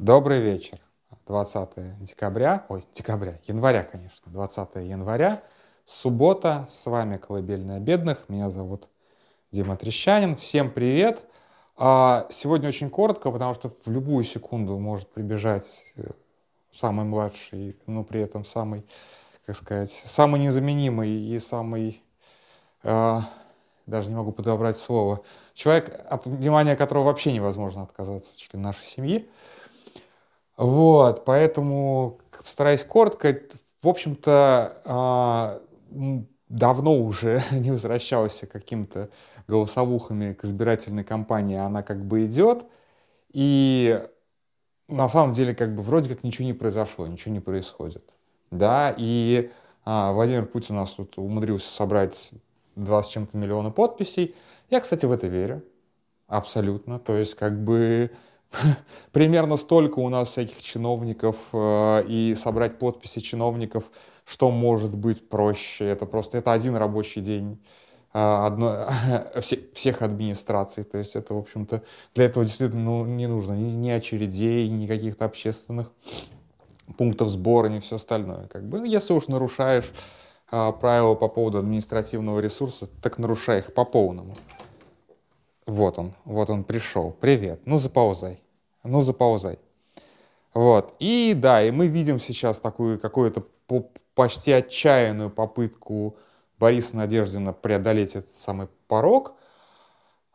Добрый вечер. 20 декабря, ой, декабря, января, конечно, 20 января, суббота, с вами «Колыбельная бедных», меня зовут Дима Трещанин, всем привет. А, сегодня очень коротко, потому что в любую секунду может прибежать э, самый младший, но при этом самый, как сказать, самый незаменимый и самый, э, даже не могу подобрать слово, человек, от внимания которого вообще невозможно отказаться, член нашей семьи. Вот, поэтому, стараясь коротко, в общем-то, а, давно уже не возвращался каким-то голосовухами к избирательной кампании, она как бы идет, и на самом деле как бы вроде как ничего не произошло, ничего не происходит. Да, и а, Владимир Путин у нас тут умудрился собрать 20 с чем-то миллиона подписей. Я, кстати, в это верю. Абсолютно. То есть, как бы примерно столько у нас всяких чиновников, э, и собрать подписи чиновников, что может быть проще. Это просто это один рабочий день э, одно, всех администраций. То есть это, в общем-то, для этого действительно ну, не нужно ни, ни очередей, ни каких-то общественных пунктов сбора, ни все остальное. Как бы, если уж нарушаешь э, правила по поводу административного ресурса, так нарушай их по полному. Вот он, вот он пришел. Привет. Ну, заползай. Ну, заползай. Вот. И да, и мы видим сейчас такую какую-то почти отчаянную попытку Бориса Надеждина преодолеть этот самый порог.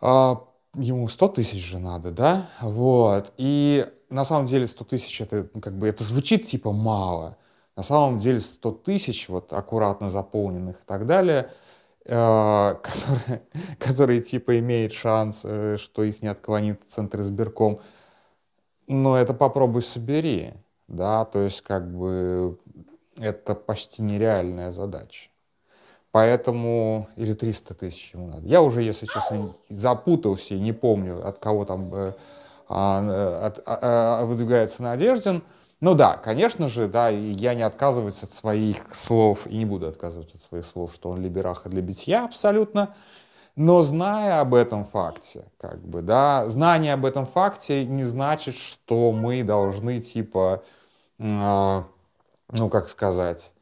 А, ему 100 тысяч же надо, да? Вот. И на самом деле 100 тысяч это ну, как бы это звучит типа мало. На самом деле 100 тысяч вот аккуратно заполненных и так далее – Э, которые, которые типа имеют шанс, э, что их не отклонит Центр избирком. Но это попробуй собери, да, то есть как бы это почти нереальная задача. Поэтому, или 300 тысяч ему надо. Я уже, если честно, запутался и не помню, от кого там э, а, от, а, а, выдвигается Надеждин. Ну да, конечно же, да, и я не отказываюсь от своих слов, и не буду отказываться от своих слов, что он либераха для битья абсолютно. Но зная об этом факте, как бы, да, знание об этом факте не значит, что мы должны, типа, э, ну, как сказать,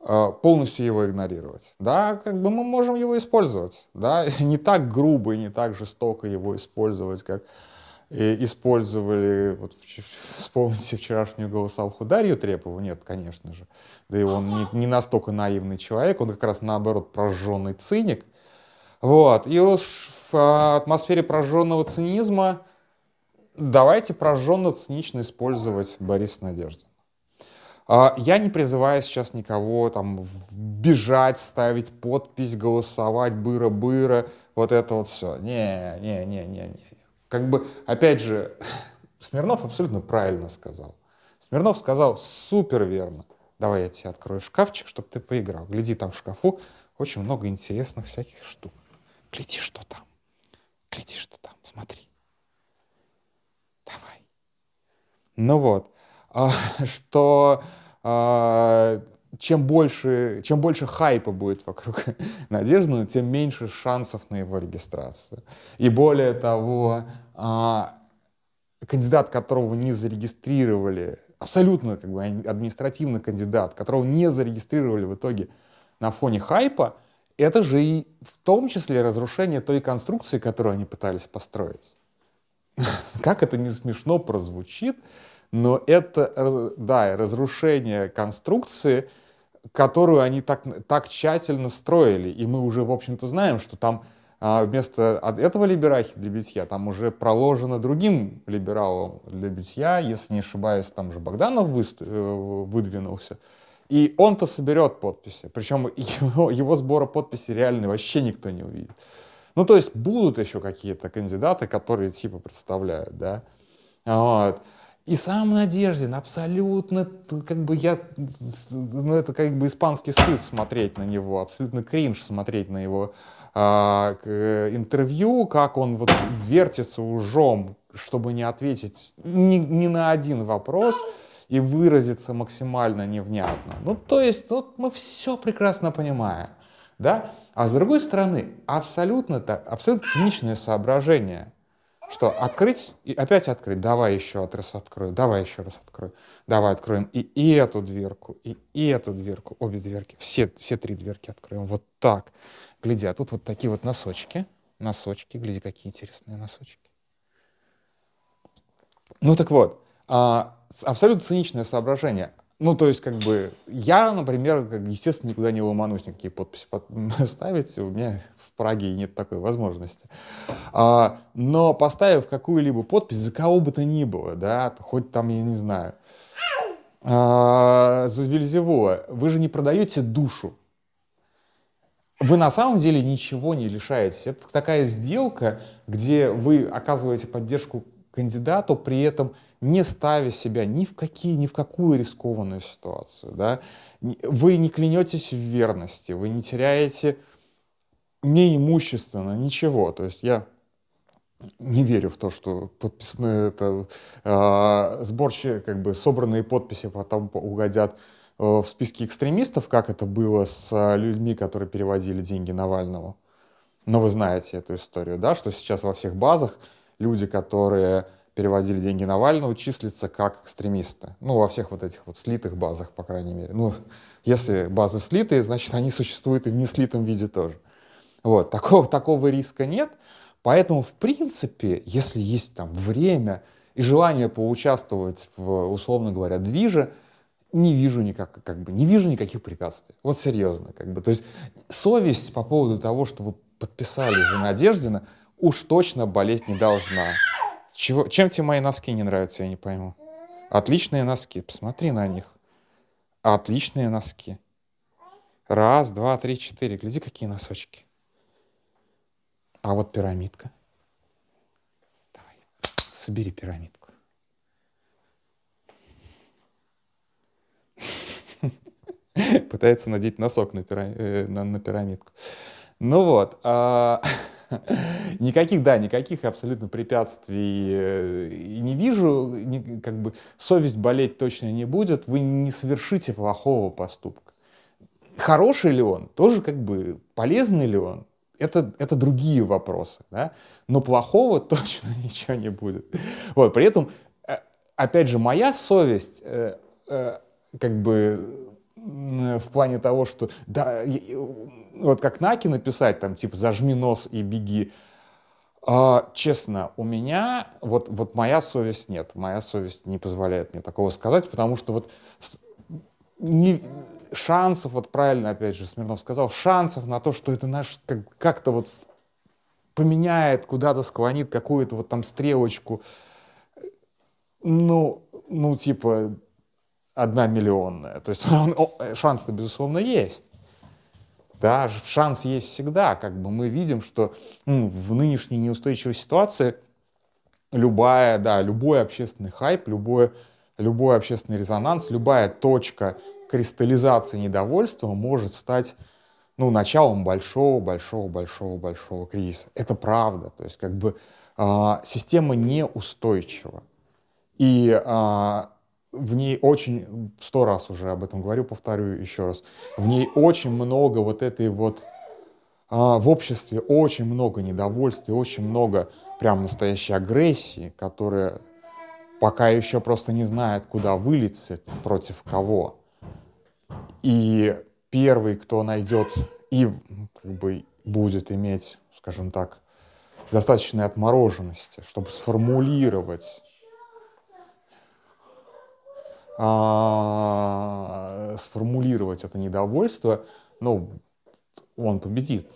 э, полностью его игнорировать. Да, как бы мы можем его использовать, да, не так грубо и не так жестоко его использовать, как и использовали, вот, вспомните вчерашнюю голосовуху Дарью Трепову, нет, конечно же, да и он не, не настолько наивный человек, он как раз наоборот прожженный циник, вот, и вот в а, атмосфере прожженного цинизма давайте прожженно-цинично использовать Бориса Надеждина. Я не призываю сейчас никого там бежать, ставить подпись, голосовать, быра-быра, вот это вот все. Не, не, не, не, не. Как бы, опять же, Смирнов абсолютно правильно сказал. Смирнов сказал супер верно. Давай я тебе открою шкафчик, чтобы ты поиграл. Гляди, там в шкафу очень много интересных всяких штук. Гляди, что там. Гляди, что там. Смотри. Давай. Ну вот. А, что а, чем больше, чем больше хайпа будет вокруг Надежды, тем меньше шансов на его регистрацию. И более того, а, кандидат, которого не зарегистрировали, абсолютно как бы административный кандидат, которого не зарегистрировали в итоге на фоне хайпа, это же и в том числе разрушение той конструкции, которую они пытались построить. Как это не смешно прозвучит, но это, да, разрушение конструкции, которую они так, так тщательно строили. И мы уже, в общем-то, знаем, что там а, вместо этого либерахи для битья там уже проложено другим либералом для битья. Если не ошибаюсь, там же Богданов э, выдвинулся. И он-то соберет подписи. Причем его, его сбора подписей реально вообще никто не увидит. Ну, то есть будут еще какие-то кандидаты, которые типа представляют, да. Вот. И сам Надеждин абсолютно, как бы я, ну это как бы испанский стыд смотреть на него, абсолютно кринж смотреть на его а, интервью, как он вот вертится ужом, чтобы не ответить ни, ни на один вопрос и выразиться максимально невнятно. Ну, то есть, вот мы все прекрасно понимаем, да? А с другой стороны, абсолютно, так, абсолютно циничное соображение – Что, открыть и опять открыть? Давай еще раз открою, давай еще раз открою. Давай откроем и, и эту дверку, и, и эту дверку, обе дверки, все, все три дверки откроем. Вот так. Гляди, а тут вот такие вот носочки. Носочки, гляди, какие интересные носочки. Ну так вот, а, абсолютно циничное соображение. Ну, то есть, как бы, я, например, как, естественно, никуда не ломанусь никакие подписи ставить, у меня в Праге нет такой возможности. А, но поставив какую-либо подпись за кого бы то ни было, да, хоть там, я не знаю, а, за Вильзевула, вы же не продаете душу. Вы на самом деле ничего не лишаетесь. Это такая сделка, где вы оказываете поддержку кандидату, при этом не ставя себя ни в, какие, ни в какую рискованную ситуацию. Да? Вы не клянетесь в верности, вы не теряете ни имущественно, ничего. То есть я не верю в то, что подписные это э, сборщи, как бы собранные подписи потом угодят э, в списки экстремистов, как это было с людьми, которые переводили деньги Навального. Но вы знаете эту историю, да, что сейчас во всех базах люди, которые переводили деньги Навального, числятся как экстремисты. Ну, во всех вот этих вот слитых базах, по крайней мере. Ну, если базы слитые, значит, они существуют и в неслитом виде тоже. Вот, такого, такого риска нет. Поэтому, в принципе, если есть там время и желание поучаствовать в, условно говоря, движе, не вижу никак, как бы, не вижу никаких препятствий. Вот серьезно, как бы. То есть совесть по поводу того, что вы подписали за Надеждина, уж точно болеть не должна. Чего, чем тебе мои носки не нравятся, я не пойму. Отличные носки, посмотри на них. Отличные носки. Раз, два, три, четыре. Гляди, какие носочки. А вот пирамидка. Давай, собери пирамидку. Пытается надеть носок на. Э, пирамидку. Ну вот. Никаких, да, никаких абсолютно препятствий э, не вижу, как бы совесть болеть точно не будет, вы не совершите плохого поступка. Хороший ли он, тоже как бы полезный ли он, это, это другие вопросы, да? но плохого точно ничего не будет. Вот, при этом, э, опять же, моя совесть, э, как бы в плане того, что да, вот как Наки написать, там, типа, зажми нос и беги. А, честно, у меня, вот, вот моя совесть нет, моя совесть не позволяет мне такого сказать, потому что вот не, шансов, вот правильно, опять же, Смирнов сказал, шансов на то, что это наш как, как-то вот поменяет, куда-то склонит какую-то вот там стрелочку, ну, ну, типа, одна миллионная. То есть шанс-то, безусловно, есть. Да, шанс есть всегда. Как бы мы видим, что ну, в нынешней неустойчивой ситуации любая, да, любой общественный хайп, любой, любой общественный резонанс, любая точка кристаллизации недовольства может стать ну, началом большого, большого, большого, большого кризиса. Это правда. То есть как бы э, система неустойчива. И э, в ней очень, сто раз уже об этом говорю, повторю еще раз, в ней очень много вот этой вот, а, в обществе очень много недовольствия, очень много прям настоящей агрессии, которая пока еще просто не знает, куда вылиться, против кого. И первый, кто найдет и как бы будет иметь, скажем так, достаточной отмороженности, чтобы сформулировать а, сформулировать это недовольство, ну, он победит.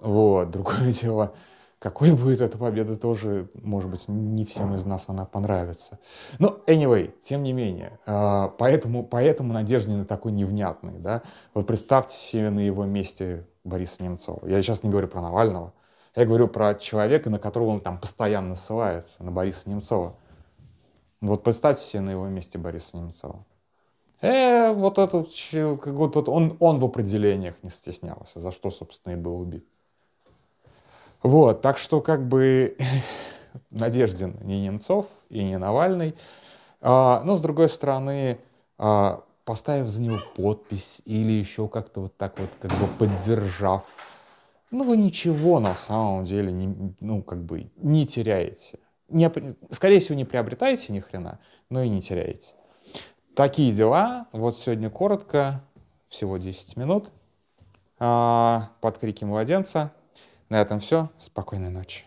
Вот. Другое дело, какой будет эта победа, тоже, может быть, не всем из нас она понравится. Но, anyway, тем не менее, э, поэтому, поэтому Надеждин такой невнятный, да. Вот представьте себе на его месте Бориса Немцова. Я сейчас не говорю про Навального, я говорю про человека, на которого он там постоянно ссылается, на Бориса Немцова. Вот представьте себе на его месте Бориса Немцова. Э, вот этот, вот, вот он, он в определениях не стеснялся, за что, собственно, и был убит. Вот, так что как бы Надеждин не Немцов и не Навальный. А, но, с другой стороны, а, поставив за него подпись или еще как-то вот так вот как бы поддержав, ну вы ничего на самом деле не, ну, как бы не теряете. Не, скорее всего, не приобретаете ни хрена, но и не теряете. Такие дела. Вот сегодня коротко, всего 10 минут. А, под крики младенца. На этом все. Спокойной ночи.